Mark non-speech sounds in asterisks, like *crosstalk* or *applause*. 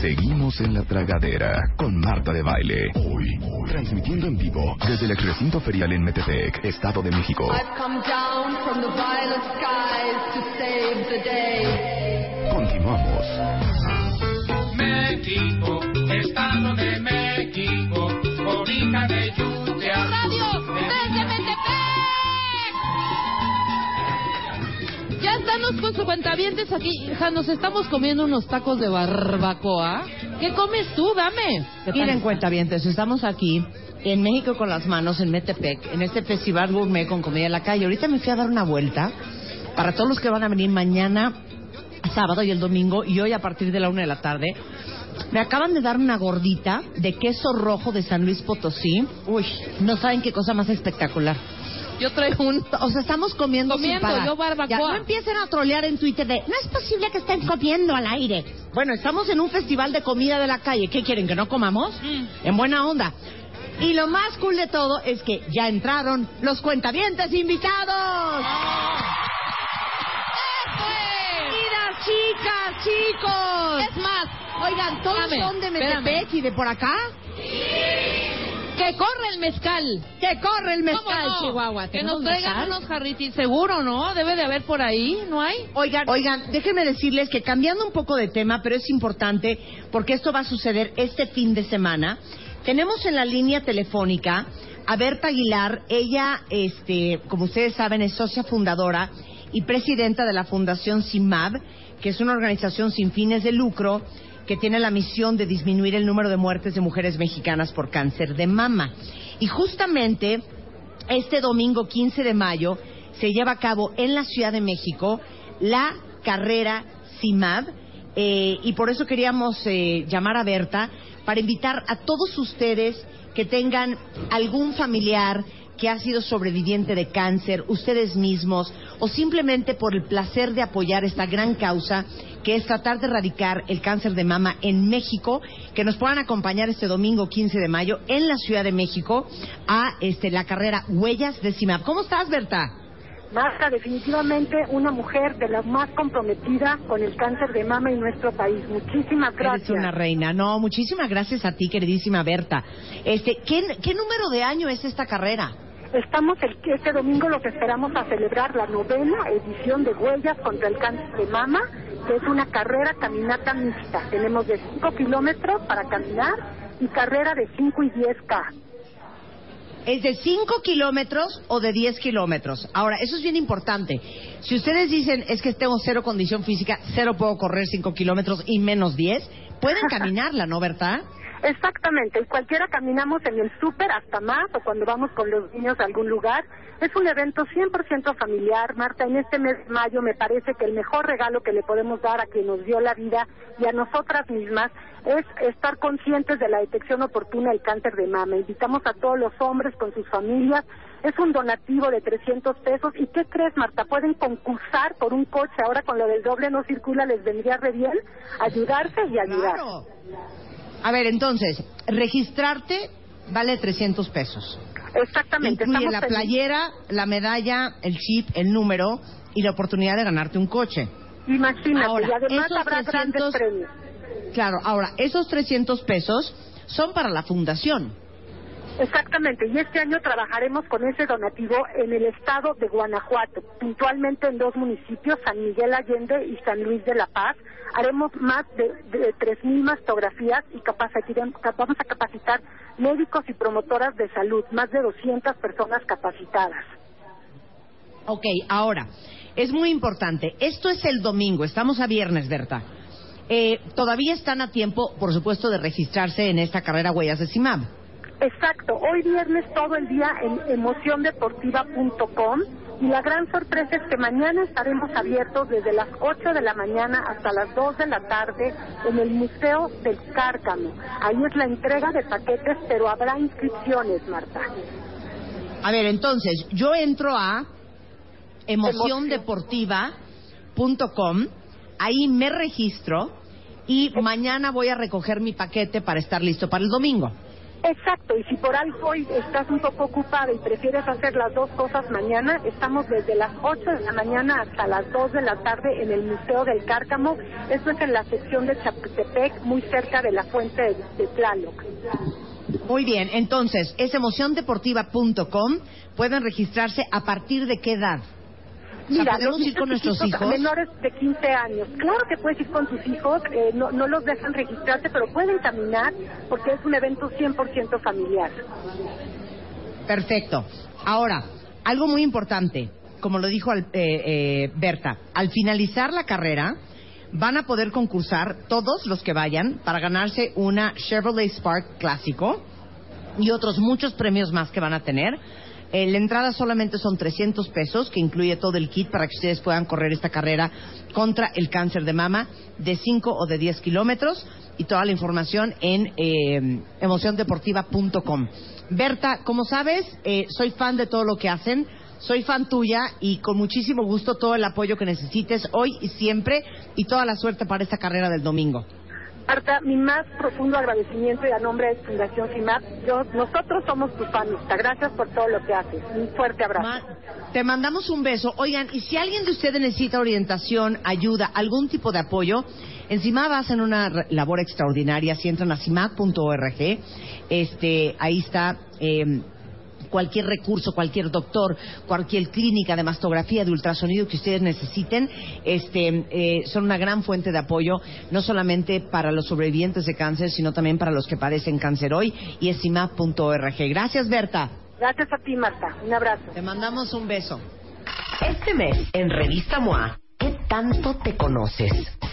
Seguimos en la tragadera con Marta de Baile. Hoy, transmitiendo en vivo desde el recinto ferial en Metepec, Estado de México. I've come down from the Están los cuentavientes aquí. Hija, nos estamos comiendo unos tacos de barbacoa. ¿Qué comes tú? Dame. Miren, cuentavientes, estamos aquí en México con las manos, en Metepec, en este festival gourmet con comida en la calle. Ahorita me fui a dar una vuelta para todos los que van a venir mañana, sábado y el domingo, y hoy a partir de la una de la tarde. Me acaban de dar una gordita de queso rojo de San Luis Potosí. Uy, no saben qué cosa más espectacular. Yo traigo un... O sea, estamos comiendo, Comiendo, sin parar. yo barbacoa. Ya, no empiecen a trolear en Twitter de no es posible que estén comiendo al aire. Bueno, estamos en un festival de comida de la calle. ¿Qué quieren, que no comamos? En buena onda. Y lo más cool de todo es que ya entraron los cuentavientes invitados. Mira, chicas, chicos. Es más, Oigan, ¿todos son de. Metepec y de por acá? Que corre el mezcal. Que corre el ¿Cómo mezcal, no? Chihuahua. Que ¿Tenemos nos traigan mezcal? unos jarritis. Seguro, ¿no? Debe de haber por ahí, ¿no hay? Oigan, oigan, déjenme decirles que cambiando un poco de tema, pero es importante porque esto va a suceder este fin de semana. Tenemos en la línea telefónica a Berta Aguilar. Ella, este, como ustedes saben, es socia fundadora y presidenta de la Fundación CIMAB, que es una organización sin fines de lucro que tiene la misión de disminuir el número de muertes de mujeres mexicanas por cáncer de mama. Y justamente este domingo 15 de mayo se lleva a cabo en la Ciudad de México la carrera CIMAB eh, y por eso queríamos eh, llamar a Berta para invitar a todos ustedes que tengan algún familiar que ha sido sobreviviente de cáncer, ustedes mismos, o simplemente por el placer de apoyar esta gran causa que es tratar de erradicar el cáncer de mama en México, que nos puedan acompañar este domingo 15 de mayo en la Ciudad de México a este, la carrera Huellas de CIMAB. ¿Cómo estás, Berta? Marta, definitivamente una mujer de las más comprometidas con el cáncer de mama en nuestro país. Muchísimas Eres gracias. una reina. No, muchísimas gracias a ti, queridísima Berta. Este, ¿qué, qué número de año es esta carrera? Estamos el, este domingo los esperamos a celebrar la novena edición de Huellas contra el cáncer de mama, que es una carrera caminata mixta. Tenemos de 5 kilómetros para caminar y carrera de 5 y 10K. ¿Es de 5 kilómetros o de 10 kilómetros? Ahora, eso es bien importante. Si ustedes dicen, es que tengo cero condición física, cero puedo correr 5 kilómetros y menos 10, pueden *laughs* caminarla, ¿no, Berta? Exactamente, y cualquiera caminamos en el súper hasta más o cuando vamos con los niños a algún lugar. Es un evento 100% familiar, Marta. En este mes de mayo me parece que el mejor regalo que le podemos dar a quien nos dio la vida y a nosotras mismas es estar conscientes de la detección oportuna del cáncer de mama. Invitamos a todos los hombres con sus familias. Es un donativo de 300 pesos. ¿Y qué crees, Marta? Pueden concursar por un coche. Ahora con lo del doble no circula, les vendría re bien ayudarse y ayudar. Claro. A ver, entonces, registrarte vale 300 pesos. Exactamente. Incluye estamos la playera, la medalla, el chip, el número y la oportunidad de ganarte un coche. Imagínate, Ahora, y además esos habrá 300 grandes premios. Claro, ahora, esos 300 pesos son para la fundación. Exactamente, y este año trabajaremos con ese donativo en el estado de Guanajuato, puntualmente en dos municipios, San Miguel Allende y San Luis de la Paz. Haremos más de, de 3.000 mastografías y vamos a capacitar médicos y promotoras de salud, más de 200 personas capacitadas. Ok, ahora, es muy importante. Esto es el domingo, estamos a viernes, Berta. Eh, todavía están a tiempo, por supuesto, de registrarse en esta carrera Huellas de CIMAB. Exacto, hoy viernes todo el día en emociondeportiva.com y la gran sorpresa es que mañana estaremos abiertos desde las 8 de la mañana hasta las 2 de la tarde en el Museo del Cárcamo. Ahí es la entrega de paquetes, pero habrá inscripciones, Marta. A ver, entonces, yo entro a emociondeportiva.com, ahí me registro y mañana voy a recoger mi paquete para estar listo para el domingo. Exacto, y si por algo hoy estás un poco ocupada y prefieres hacer las dos cosas mañana, estamos desde las 8 de la mañana hasta las 2 de la tarde en el Museo del Cárcamo. Esto es en la sección de Chapultepec, muy cerca de la fuente de, de Tlaloc. Muy bien, entonces, es emociondeportiva.com. Pueden registrarse a partir de qué edad. Mira, ¿podemos los ir con nuestros hijos? menores de 15 años. Claro que puedes ir con tus hijos, eh, no, no los dejan registrarse, pero pueden caminar porque es un evento 100% familiar. Perfecto. Ahora, algo muy importante, como lo dijo al- eh, eh, Berta, al finalizar la carrera van a poder concursar todos los que vayan para ganarse una Chevrolet Spark clásico y otros muchos premios más que van a tener. Eh, la entrada solamente son 300 pesos, que incluye todo el kit para que ustedes puedan correr esta carrera contra el cáncer de mama de 5 o de 10 kilómetros y toda la información en eh, emociondeportiva.com. Berta, como sabes, eh, soy fan de todo lo que hacen. Soy fan tuya y con muchísimo gusto todo el apoyo que necesites hoy y siempre y toda la suerte para esta carrera del domingo. Marta, mi más profundo agradecimiento y a nombre de Fundación CIMAP, yo, nosotros somos tus fans. Gracias por todo lo que haces. Un fuerte abrazo. Ma- te mandamos un beso. Oigan, y si alguien de ustedes necesita orientación, ayuda, algún tipo de apoyo, en CIMAP hacen una labor extraordinaria. Si entran a CIMAP.org, este, ahí está. eh, cualquier recurso, cualquier doctor, cualquier clínica de mastografía, de ultrasonido que ustedes necesiten, este, eh, son una gran fuente de apoyo, no solamente para los sobrevivientes de cáncer, sino también para los que padecen cáncer hoy, y es cimap.org. Gracias, Berta. Gracias a ti, Marta. Un abrazo. Te mandamos un beso. Este mes, en Revista MOA, ¿qué tanto te conoces?